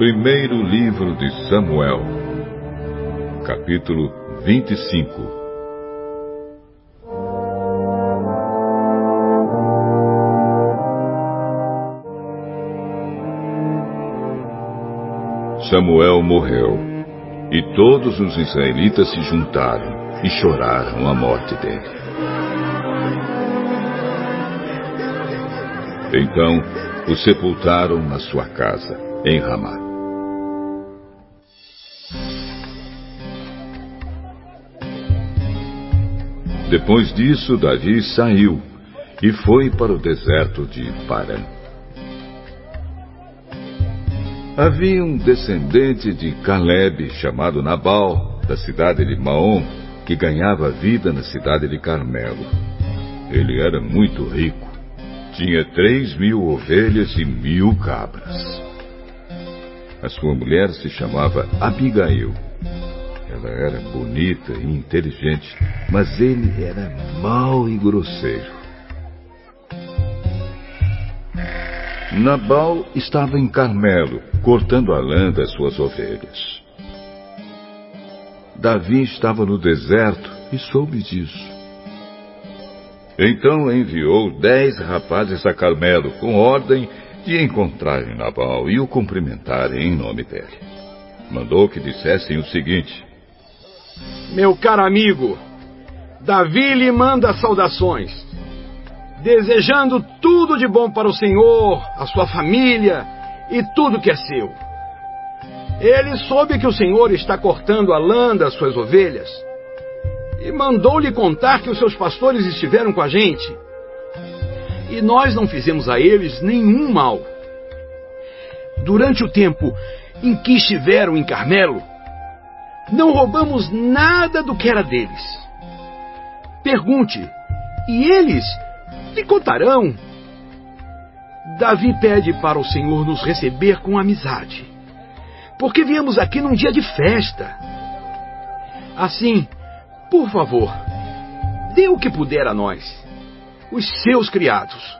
Primeiro livro de Samuel, capítulo 25. Samuel morreu, e todos os israelitas se juntaram e choraram a morte dele. Então o sepultaram na sua casa, em Ramá. Depois disso, Davi saiu e foi para o deserto de Paran. Havia um descendente de Caleb chamado Nabal, da cidade de Maom, que ganhava vida na cidade de Carmelo. Ele era muito rico tinha três mil ovelhas e mil cabras. A sua mulher se chamava Abigail. Ela era bonita e inteligente, mas ele era mau e grosseiro. Nabal estava em Carmelo, cortando a lã das suas ovelhas. Davi estava no deserto e soube disso. Então enviou dez rapazes a Carmelo com ordem de encontrarem Nabal e o cumprimentarem em nome dele. Mandou que dissessem o seguinte: Meu caro amigo, Davi lhe manda saudações, desejando tudo de bom para o Senhor, a sua família e tudo que é seu. Ele soube que o Senhor está cortando a lã das suas ovelhas e mandou-lhe contar que os seus pastores estiveram com a gente. E nós não fizemos a eles nenhum mal. Durante o tempo em que estiveram em Carmelo, não roubamos nada do que era deles. Pergunte, e eles lhe contarão. Davi pede para o Senhor nos receber com amizade, porque viemos aqui num dia de festa. Assim, por favor, dê o que puder a nós, os seus criados,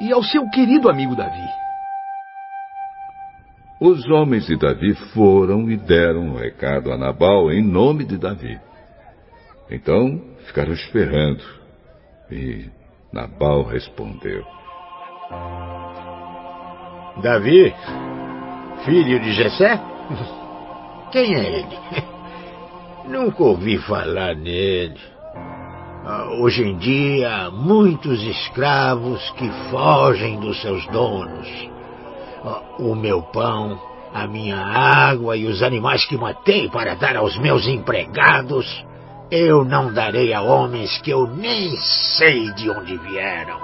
e ao seu querido amigo Davi. Os homens de Davi foram e deram um recado a Nabal em nome de Davi. Então ficaram esperando. E Nabal respondeu: Davi, filho de Jessé? Quem é ele? Nunca ouvi falar nele. Ah, hoje em dia, há muitos escravos que fogem dos seus donos. O meu pão, a minha água e os animais que matei para dar aos meus empregados, eu não darei a homens que eu nem sei de onde vieram.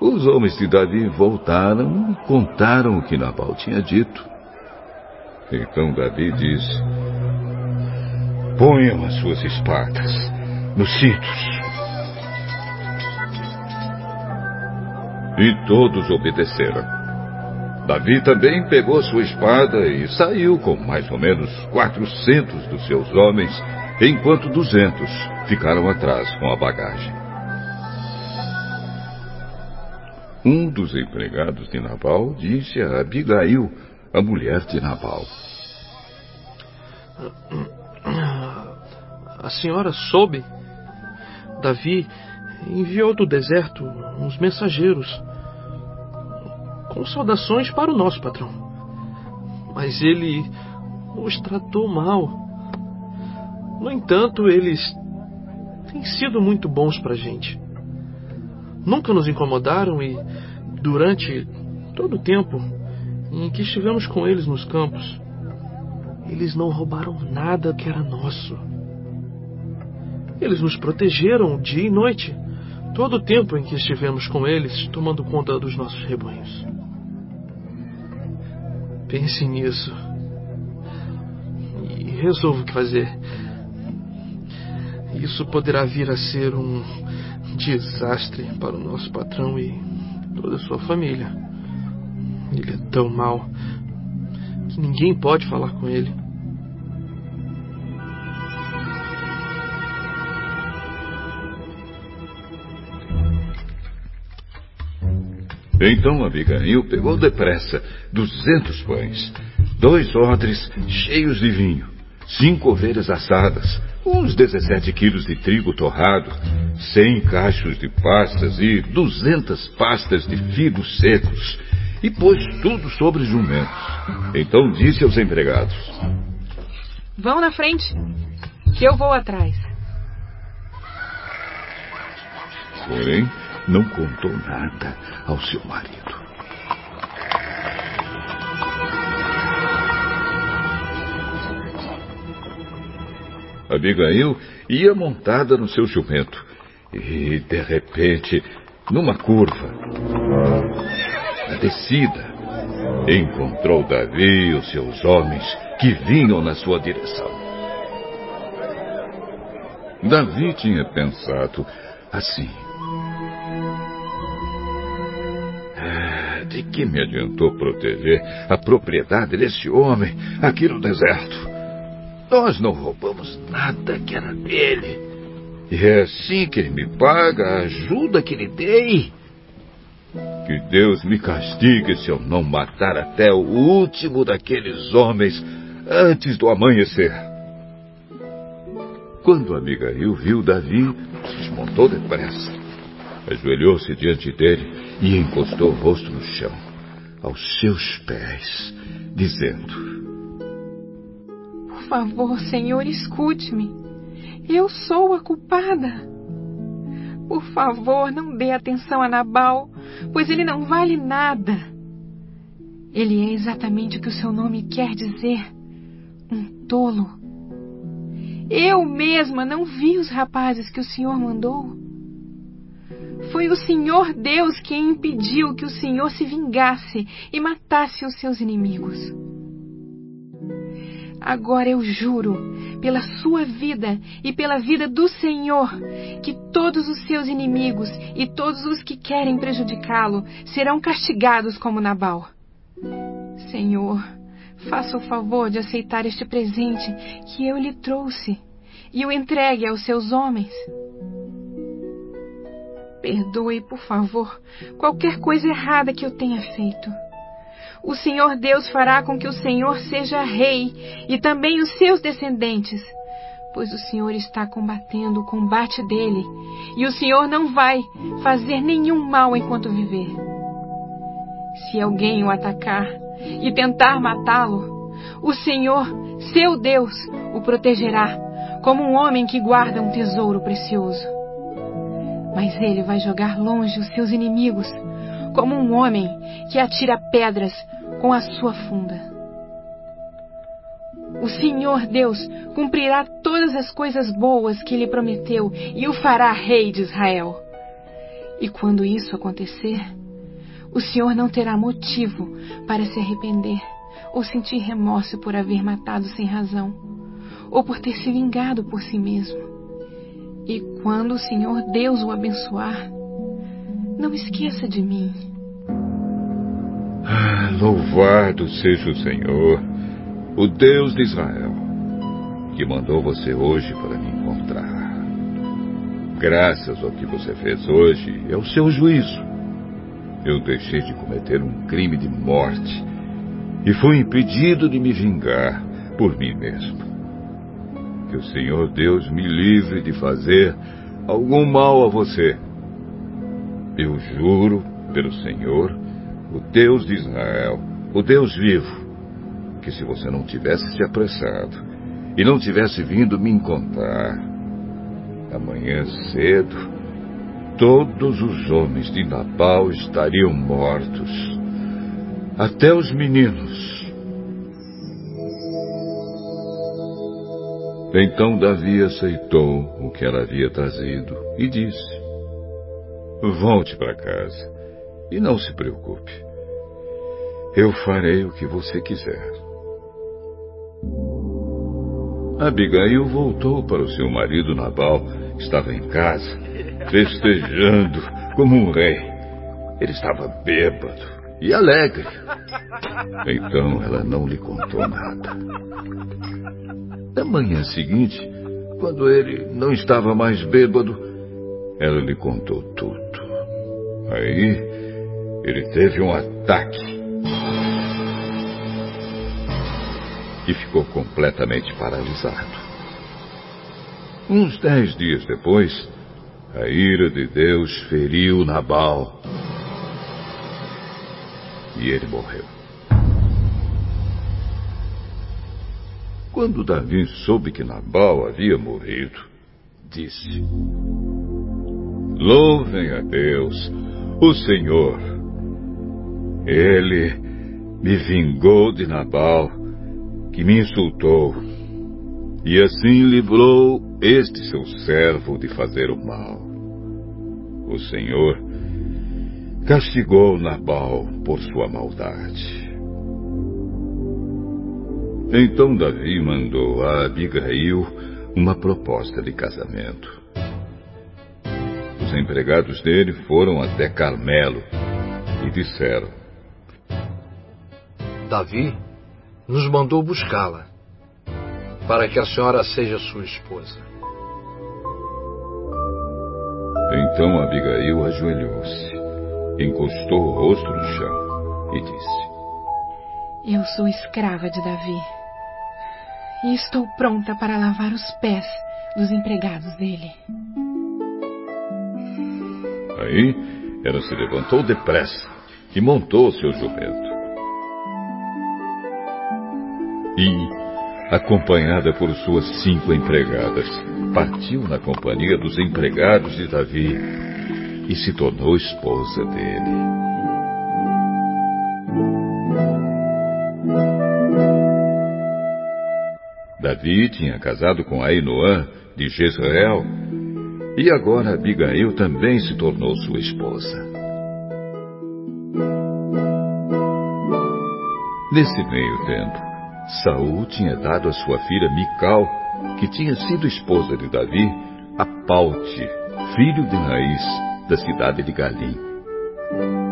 Os homens de Davi voltaram e contaram o que Nabal tinha dito. Então Davi disse: Ponham as suas espadas nos cintos. E todos obedeceram. Davi também pegou sua espada e saiu com mais ou menos quatrocentos dos seus homens, enquanto duzentos ficaram atrás com a bagagem. Um dos empregados de Nabal disse a Abigail, a mulher de Nabal: a senhora soube? Davi enviou do deserto uns mensageiros com saudações para o nosso patrão. Mas ele os tratou mal. No entanto, eles têm sido muito bons para a gente. Nunca nos incomodaram e, durante todo o tempo em que estivemos com eles nos campos, eles não roubaram nada que era nosso. Eles nos protegeram dia e noite, todo o tempo em que estivemos com eles, tomando conta dos nossos rebanhos. Pense nisso. E resolva o que fazer. Isso poderá vir a ser um desastre para o nosso patrão e toda a sua família. Ele é tão mau que ninguém pode falar com ele. Então Abigail pegou depressa duzentos pães, dois odres cheios de vinho, cinco ovelhas assadas, uns 17 quilos de trigo torrado, 100 cachos de pastas e 200 pastas de figos secos, e pôs tudo sobre jumentos. Então disse aos empregados: Vão na frente, que eu vou atrás. Porém, não contou nada ao seu marido. Abigail ia montada no seu jumento e, de repente, numa curva, na descida, encontrou Davi e os seus homens que vinham na sua direção. Davi tinha pensado assim: de que me adiantou proteger a propriedade desse homem aqui no deserto? Nós não roubamos nada que era dele. E é assim que ele me paga a ajuda que lhe dei. Que Deus me castigue se eu não matar até o último daqueles homens antes do amanhecer. Quando Abigail viu Davi, desmontou depressa. Ajoelhou-se diante dele e encostou o rosto no chão, aos seus pés, dizendo: favor, Senhor, escute-me. Eu sou a culpada. Por favor, não dê atenção a Nabal, pois ele não vale nada. Ele é exatamente o que o seu nome quer dizer: um tolo. Eu mesma não vi os rapazes que o Senhor mandou. Foi o Senhor Deus quem impediu que o Senhor se vingasse e matasse os seus inimigos. Agora eu juro, pela sua vida e pela vida do Senhor, que todos os seus inimigos e todos os que querem prejudicá-lo serão castigados como Nabal. Senhor, faça o favor de aceitar este presente que eu lhe trouxe e o entregue aos seus homens. Perdoe, por favor, qualquer coisa errada que eu tenha feito o Senhor Deus fará com que o Senhor seja rei e também os seus descendentes, pois o Senhor está combatendo o combate dele e o Senhor não vai fazer nenhum mal enquanto viver. Se alguém o atacar e tentar matá-lo, o Senhor, seu Deus, o protegerá, como um homem que guarda um tesouro precioso. Mas ele vai jogar longe os seus inimigos como um homem que atira pedras com a sua funda. O Senhor Deus cumprirá todas as coisas boas que lhe prometeu e o fará rei de Israel. E quando isso acontecer, o Senhor não terá motivo para se arrepender ou sentir remorso por haver matado sem razão, ou por ter se vingado por si mesmo. E quando o Senhor Deus o abençoar, não esqueça de mim. Ah, louvado seja o Senhor, o Deus de Israel, que mandou você hoje para me encontrar. Graças ao que você fez hoje e ao seu juízo, eu deixei de cometer um crime de morte e fui impedido de me vingar por mim mesmo. Que o Senhor Deus me livre de fazer algum mal a você eu juro pelo Senhor, o Deus de Israel, o Deus vivo, que se você não tivesse se apressado e não tivesse vindo me encontrar, amanhã cedo, todos os homens de Nabal estariam mortos, até os meninos. Então Davi aceitou o que ela havia trazido e disse: Volte para casa e não se preocupe. Eu farei o que você quiser. Abigail voltou para o seu marido Nabal, estava em casa, festejando como um rei. Ele estava bêbado e alegre. Então ela não lhe contou nada. Na manhã seguinte, quando ele não estava mais bêbado, ela lhe contou tudo. Aí ele teve um ataque e ficou completamente paralisado. Uns dez dias depois, a ira de Deus feriu Nabal e ele morreu. Quando Davi soube que Nabal havia morrido, disse: Louvem a Deus, o Senhor. Ele me vingou de Nabal, que me insultou, e assim livrou este seu servo de fazer o mal. O Senhor castigou Nabal por sua maldade. Então Davi mandou a Abigail uma proposta de casamento. Os empregados dele foram até Carmelo e disseram: Davi nos mandou buscá-la para que a senhora seja sua esposa. Então Abigail ajoelhou-se, encostou o rosto no chão e disse: Eu sou escrava de Davi e estou pronta para lavar os pés dos empregados dele. Aí ela se levantou depressa e montou seu jumento. E, acompanhada por suas cinco empregadas, partiu na companhia dos empregados de Davi e se tornou esposa dele. Davi tinha casado com Ainoã de Jezreel e agora Abigail também se tornou sua esposa. Nesse meio tempo, Saul tinha dado a sua filha Mical, que tinha sido esposa de Davi, a Paute, filho de Raiz, da cidade de Galim.